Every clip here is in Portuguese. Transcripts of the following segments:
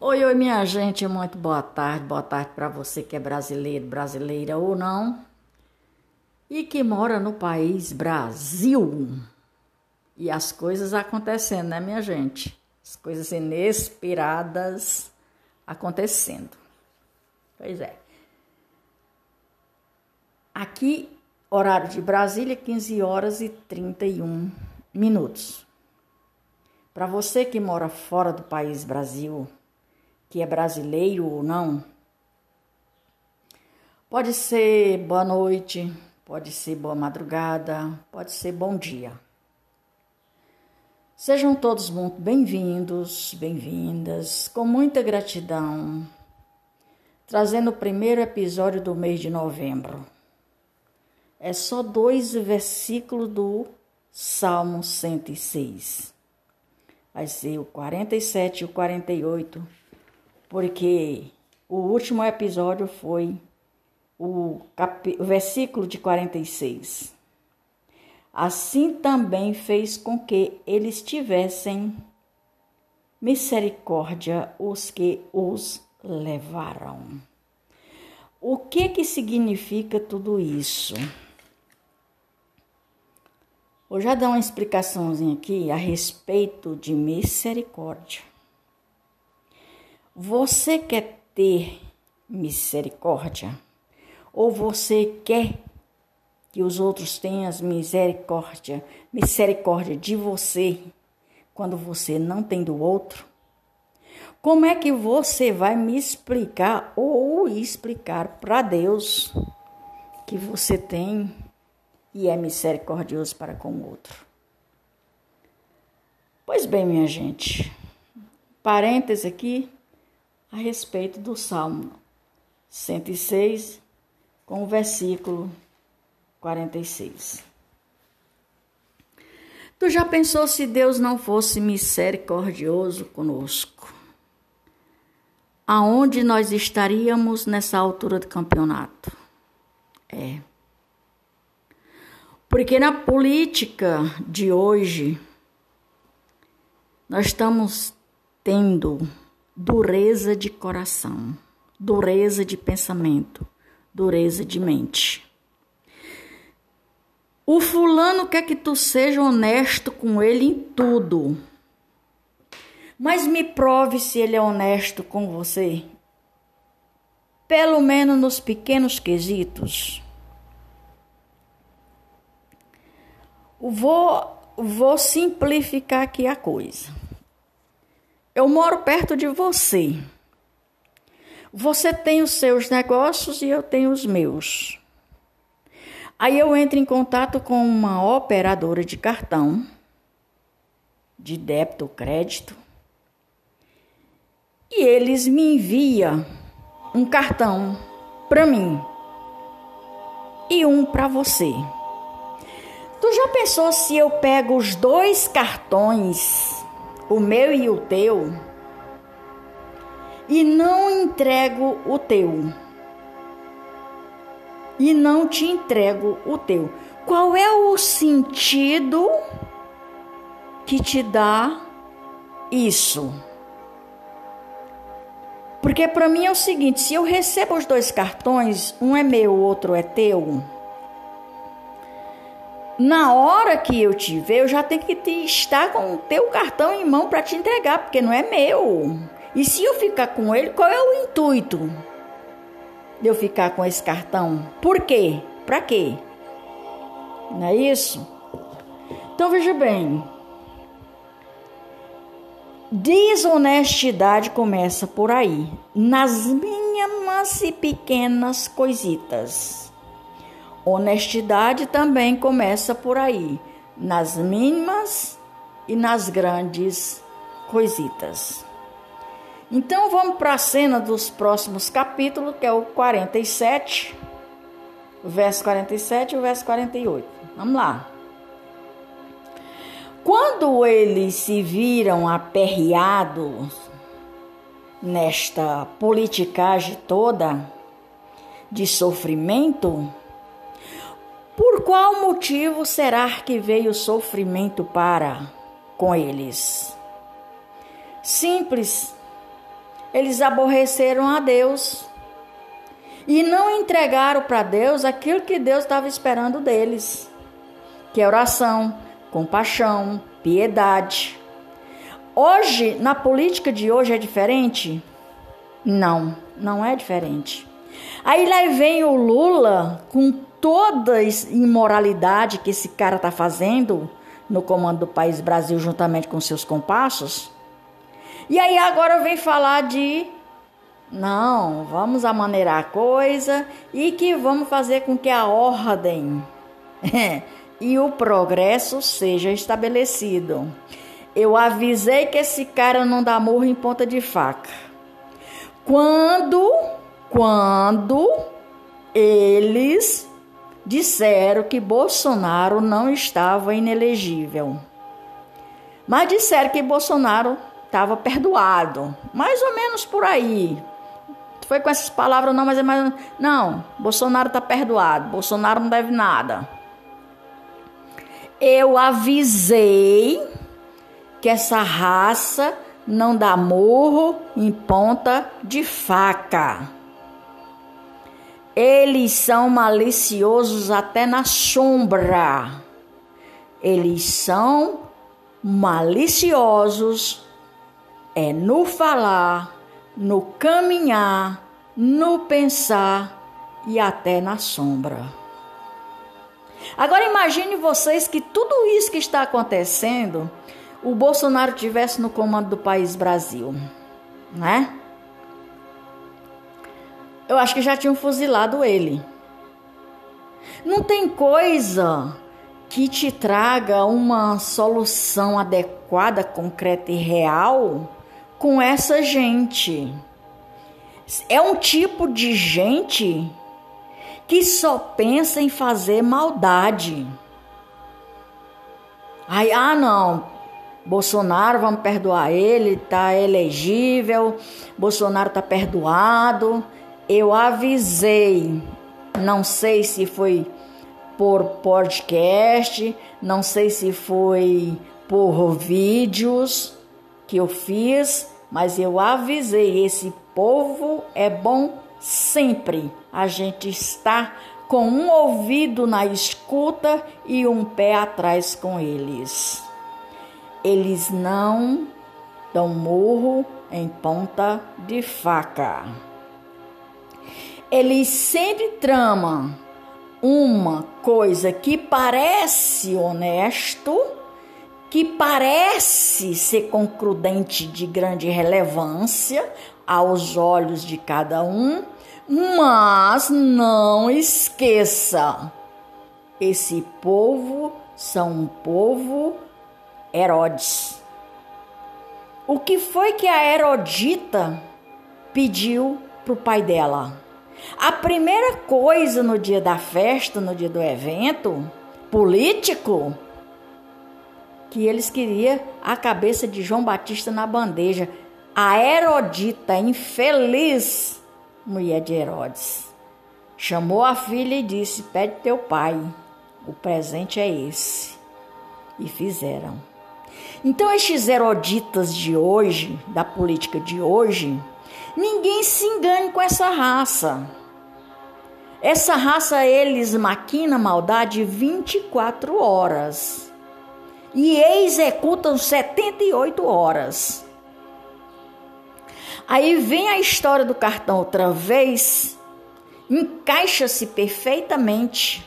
Oi, oi, minha gente, muito boa tarde. Boa tarde para você que é brasileiro, brasileira ou não, e que mora no país Brasil. E as coisas acontecendo, né, minha gente? As coisas inesperadas acontecendo. Pois é. Aqui, horário de Brasília, 15 horas e 31 minutos. Para você que mora fora do país Brasil, que é brasileiro ou não. Pode ser boa noite, pode ser boa madrugada, pode ser bom dia. Sejam todos muito bem-vindos, bem-vindas, com muita gratidão, trazendo o primeiro episódio do mês de novembro. É só dois versículos do Salmo 106. Vai ser o 47 e o 48 porque o último episódio foi o, cap... o versículo de 46. Assim também fez com que eles tivessem misericórdia os que os levaram. O que que significa tudo isso? Vou já dar uma explicaçãozinha aqui a respeito de misericórdia. Você quer ter misericórdia? Ou você quer que os outros tenham misericórdia, misericórdia de você quando você não tem do outro? Como é que você vai me explicar ou explicar para Deus que você tem e é misericordioso para com o outro? Pois bem, minha gente, parênteses aqui, a respeito do Salmo 106, com o versículo 46. Tu já pensou se Deus não fosse misericordioso conosco? Aonde nós estaríamos nessa altura do campeonato? É. Porque na política de hoje, nós estamos tendo dureza de coração, dureza de pensamento, dureza de mente. O fulano quer que tu seja honesto com ele em tudo. Mas me prove se ele é honesto com você. Pelo menos nos pequenos quesitos. Vou, vou simplificar aqui a coisa. Eu moro perto de você. Você tem os seus negócios e eu tenho os meus. Aí eu entro em contato com uma operadora de cartão, de débito ou crédito, e eles me enviam um cartão para mim e um para você. Tu já pensou se eu pego os dois cartões o meu e o teu, e não entrego o teu. E não te entrego o teu. Qual é o sentido que te dá isso? Porque para mim é o seguinte: se eu recebo os dois cartões, um é meu, o outro é teu na hora que eu te ver, eu já tenho que te estar com o teu cartão em mão para te entregar, porque não é meu. E se eu ficar com ele, qual é o intuito de eu ficar com esse cartão? Por quê? Para quê? Não é isso? Então veja bem. Desonestidade começa por aí, nas mínimas e pequenas coisitas. Honestidade também começa por aí, nas mínimas e nas grandes coisitas. Então vamos para a cena dos próximos capítulos, que é o 47, o verso 47 e o verso 48. Vamos lá. Quando eles se viram aperreados nesta politicagem toda de sofrimento, qual motivo será que veio o sofrimento para com eles? Simples. eles aborreceram a Deus e não entregaram para Deus aquilo que Deus estava esperando deles, que é oração, compaixão, piedade. Hoje, na política de hoje é diferente? Não, não é diferente. Aí lá vem o Lula com toda imoralidade que esse cara tá fazendo no comando do país Brasil juntamente com seus compassos. E aí agora vem falar de não, vamos amaneirar a coisa e que vamos fazer com que a ordem e o progresso seja estabelecido. Eu avisei que esse cara não dá morro em ponta de faca. Quando, quando eles disseram que Bolsonaro não estava inelegível. Mas disseram que Bolsonaro estava perdoado. Mais ou menos por aí. Foi com essas palavras, não, mas é mais. Não, Bolsonaro está perdoado. Bolsonaro não deve nada. Eu avisei que essa raça não dá morro em ponta de faca. Eles são maliciosos até na sombra. Eles são maliciosos é no falar, no caminhar, no pensar e até na sombra. Agora imagine vocês que tudo isso que está acontecendo, o Bolsonaro tivesse no comando do país Brasil, né? Eu acho que já tinham fuzilado ele. Não tem coisa que te traga uma solução adequada, concreta e real com essa gente. É um tipo de gente que só pensa em fazer maldade. Aí, ah, não, Bolsonaro, vamos perdoar ele, tá elegível, Bolsonaro tá perdoado. Eu avisei, não sei se foi por podcast, não sei se foi por vídeos, que eu fiz, mas eu avisei: esse povo é bom sempre. A gente está com um ouvido na escuta e um pé atrás com eles. Eles não dão murro em ponta de faca. Eles sempre tramam uma coisa que parece honesto que parece ser concludente de grande relevância aos olhos de cada um, mas não esqueça: esse povo são um povo Herodes. O que foi que a Herodita pediu para o pai dela? A primeira coisa no dia da festa, no dia do evento político, que eles queriam a cabeça de João Batista na bandeja. A Herodita, infeliz mulher de Herodes, chamou a filha e disse: Pede teu pai, o presente é esse. E fizeram. Então, estes Heroditas de hoje, da política de hoje, ninguém se engane com essa raça. Essa raça, eles maquina maldade 24 horas e executam 78 horas. Aí vem a história do cartão outra vez, encaixa-se perfeitamente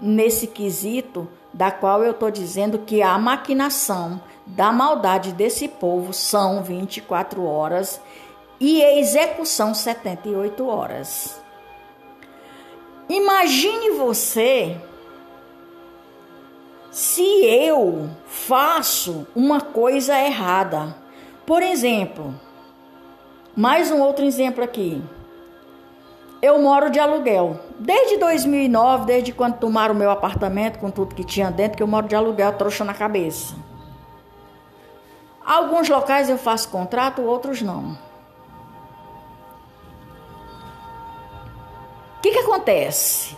nesse quesito da qual eu estou dizendo que a maquinação da maldade desse povo são 24 horas e execução 78 horas. Imagine você se eu faço uma coisa errada. Por exemplo, mais um outro exemplo aqui. Eu moro de aluguel. Desde 2009, desde quando tomaram o meu apartamento com tudo que tinha dentro, que eu moro de aluguel, trouxa na cabeça. Alguns locais eu faço contrato, outros não. Que, que acontece?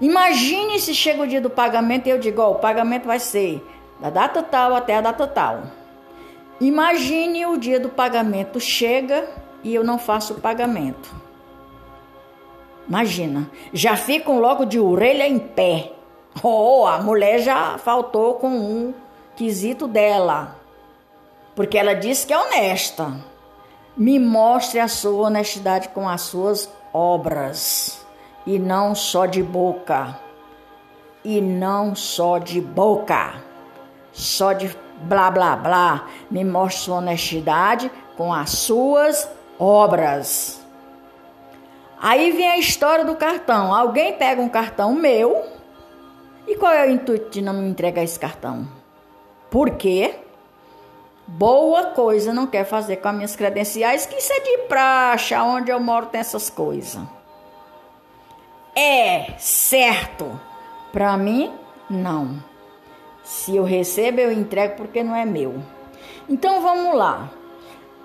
Imagine se chega o dia do pagamento e eu digo, ó, o pagamento vai ser da data tal até a data tal. Imagine o dia do pagamento chega e eu não faço o pagamento. Imagina, já ficam logo de orelha em pé. Oh, a mulher já faltou com um quesito dela, porque ela disse que é honesta. Me mostre a sua honestidade com as suas obras e não só de boca. E não só de boca. Só de blá blá blá. Me mostre sua honestidade com as suas obras. Aí vem a história do cartão. Alguém pega um cartão meu. E qual é o intuito de não me entregar esse cartão? Por quê? Boa coisa não quer fazer com as minhas credenciais, que isso é de praxe, onde eu moro tem essas coisas. É certo. Para mim, não. Se eu recebo, eu entrego porque não é meu. Então vamos lá.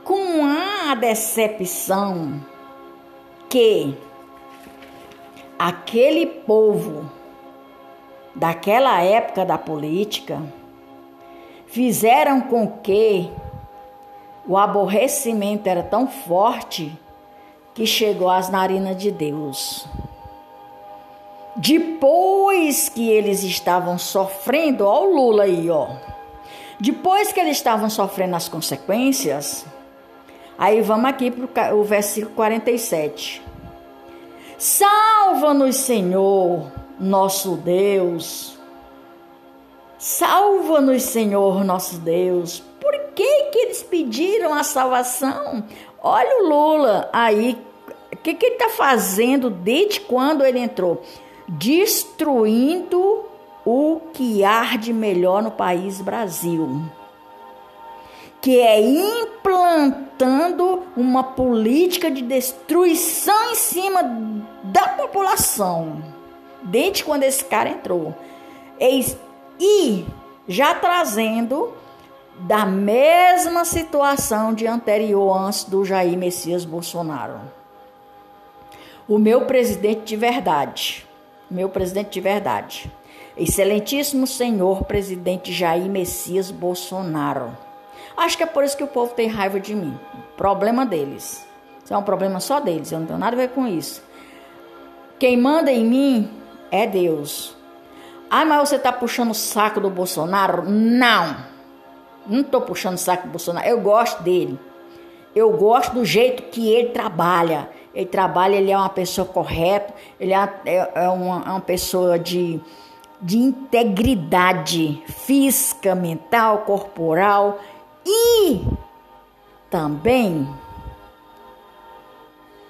Com a decepção que aquele povo daquela época da política fizeram com que o aborrecimento era tão forte que chegou às narinas de Deus. Depois que eles estavam sofrendo, ó o Lula aí, ó. Depois que eles estavam sofrendo as consequências, aí vamos aqui para o versículo 47. Salva-nos, Senhor, nosso Deus Salva-nos, Senhor nosso Deus. Por que, que eles pediram a salvação? Olha o Lula aí. O que, que ele está fazendo desde quando ele entrou? Destruindo o que arde melhor no país Brasil. Que é implantando uma política de destruição em cima da população. Desde quando esse cara entrou. Eles e já trazendo da mesma situação de anterior antes do Jair Messias Bolsonaro. O meu presidente de verdade, meu presidente de verdade, excelentíssimo senhor presidente Jair Messias Bolsonaro. Acho que é por isso que o povo tem raiva de mim. Problema deles. Isso é um problema só deles, eu não tenho nada a ver com isso. Quem manda em mim é Deus. Ah, mas você está puxando o saco do Bolsonaro? Não. Não estou puxando o saco do Bolsonaro. Eu gosto dele. Eu gosto do jeito que ele trabalha. Ele trabalha, ele é uma pessoa correta, ele é, é, é uma, é uma pessoa de, de integridade física, mental, corporal e também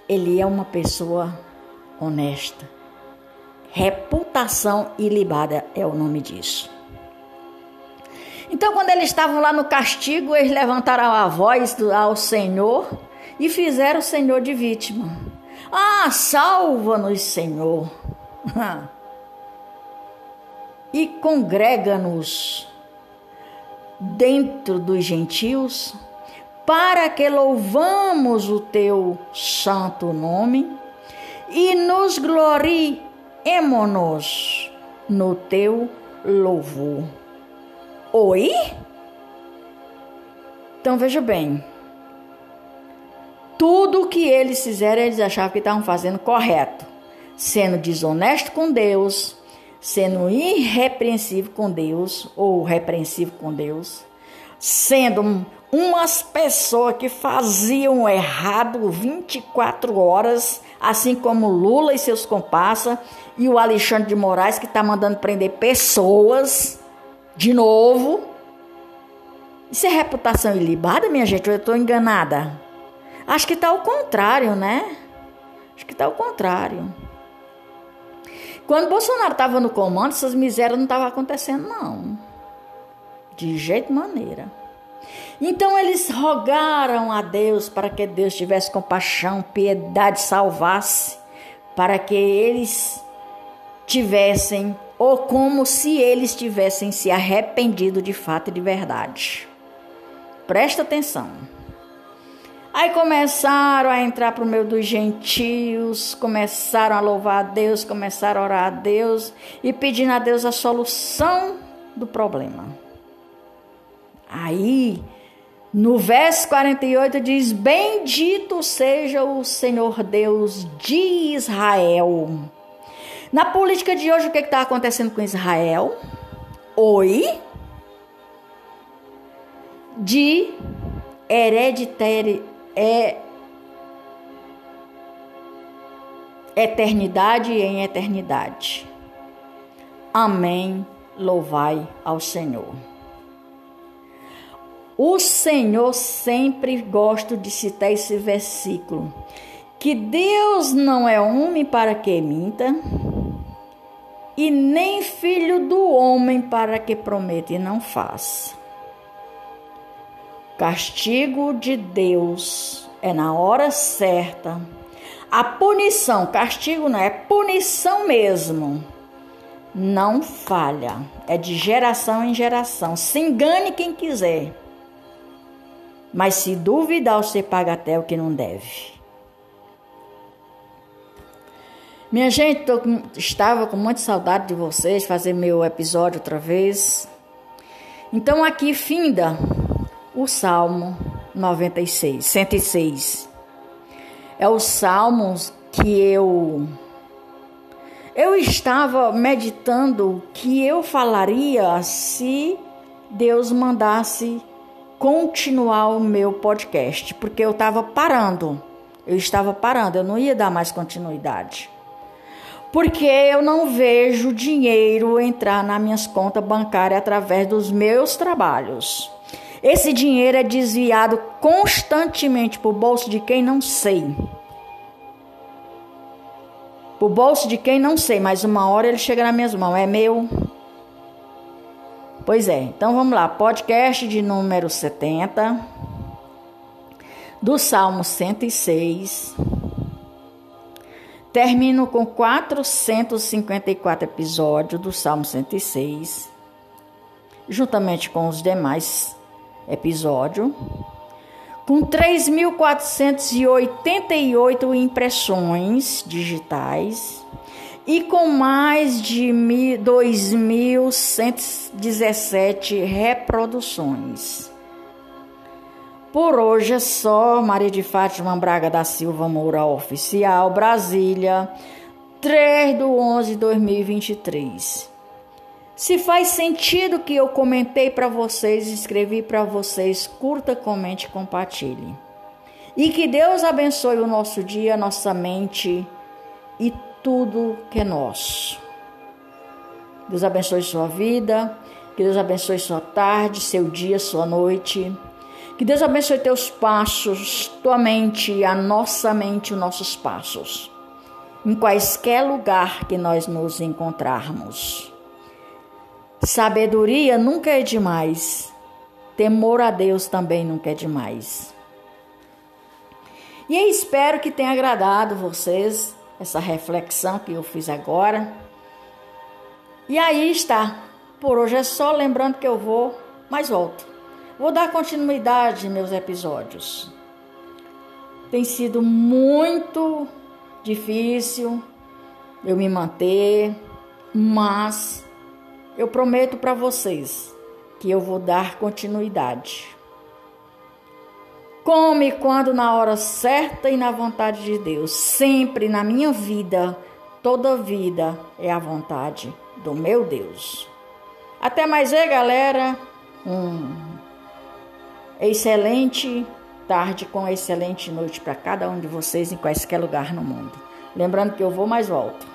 ele é uma pessoa honesta. Reputação ilibada é o nome disso. Então, quando eles estavam lá no castigo, eles levantaram a voz ao Senhor e fizeram o Senhor de vítima. Ah, salva-nos, Senhor. e congrega-nos dentro dos gentios, para que louvamos o teu santo nome e nos glorie emo-nos no teu louvor. Oi? Então veja bem. Tudo o que eles fizeram, eles achavam que estavam fazendo correto, sendo desonesto com Deus, sendo irrepreensível com Deus, ou repreensível com Deus, sendo umas pessoas que faziam errado 24 horas, assim como Lula e seus comparsas, e o Alexandre de Moraes, que está mandando prender pessoas de novo. Isso é reputação ilibada, minha gente? Ou eu estou enganada? Acho que está ao contrário, né? Acho que está ao contrário. Quando Bolsonaro estava no comando, essas misérias não estavam acontecendo, não. De jeito maneira. Então eles rogaram a Deus para que Deus tivesse compaixão, piedade, salvasse, para que eles tivessem, ou como se eles tivessem se arrependido de fato e de verdade. Presta atenção. Aí começaram a entrar para o meio dos gentios, começaram a louvar a Deus, começaram a orar a Deus e pedindo a Deus a solução do problema. Aí No verso 48 diz: Bendito seja o Senhor Deus de Israel. Na política de hoje, o que está acontecendo com Israel? Oi. De hereditário. É, eternidade em eternidade. Amém. Louvai ao Senhor. O Senhor sempre gosta de citar esse versículo. Que Deus não é homem para que minta, e nem filho do homem para que prometa e não faça. Castigo de Deus é na hora certa. A punição, castigo não é punição mesmo não falha. É de geração em geração. Se engane quem quiser. Mas se duvidar, você paga até o que não deve. Minha gente, tô, estava com muita saudade de vocês, fazer meu episódio outra vez. Então aqui finda o Salmo 96, 106. É os salmos que eu eu estava meditando que eu falaria se Deus mandasse continuar o meu podcast, porque eu estava parando. Eu estava parando, eu não ia dar mais continuidade. Porque eu não vejo dinheiro entrar nas minhas contas bancárias através dos meus trabalhos. Esse dinheiro é desviado constantemente para o bolso de quem não sei. O bolso de quem não sei, mas uma hora ele chega nas minhas mãos. É meu. Pois é, então vamos lá. Podcast de número 70, do Salmo 106. Termino com 454 episódios do Salmo 106, juntamente com os demais episódios com 3.488 impressões digitais e com mais de 2.117 reproduções. Por hoje é só Maria de Fátima Braga da Silva Moura Oficial, Brasília, 3 do 11 de 2023. Se faz sentido que eu comentei para vocês, escrevi para vocês, curta, comente, compartilhe. E que Deus abençoe o nosso dia, nossa mente e tudo que é nosso. Deus abençoe sua vida, que Deus abençoe sua tarde, seu dia, sua noite. Que Deus abençoe teus passos, tua mente, a nossa mente, os nossos passos. Em quaisquer lugar que nós nos encontrarmos. Sabedoria nunca é demais. Temor a Deus também nunca é demais. E eu espero que tenha agradado vocês essa reflexão que eu fiz agora. E aí está. Por hoje é só lembrando que eu vou, mas volto. Vou dar continuidade meus episódios. Tem sido muito difícil eu me manter, mas eu prometo para vocês que eu vou dar continuidade. Come quando na hora certa e na vontade de Deus. Sempre na minha vida, toda vida é a vontade do meu Deus. Até mais aí, galera. Um excelente tarde com excelente noite para cada um de vocês em qualquer lugar no mundo. Lembrando que eu vou mais volto.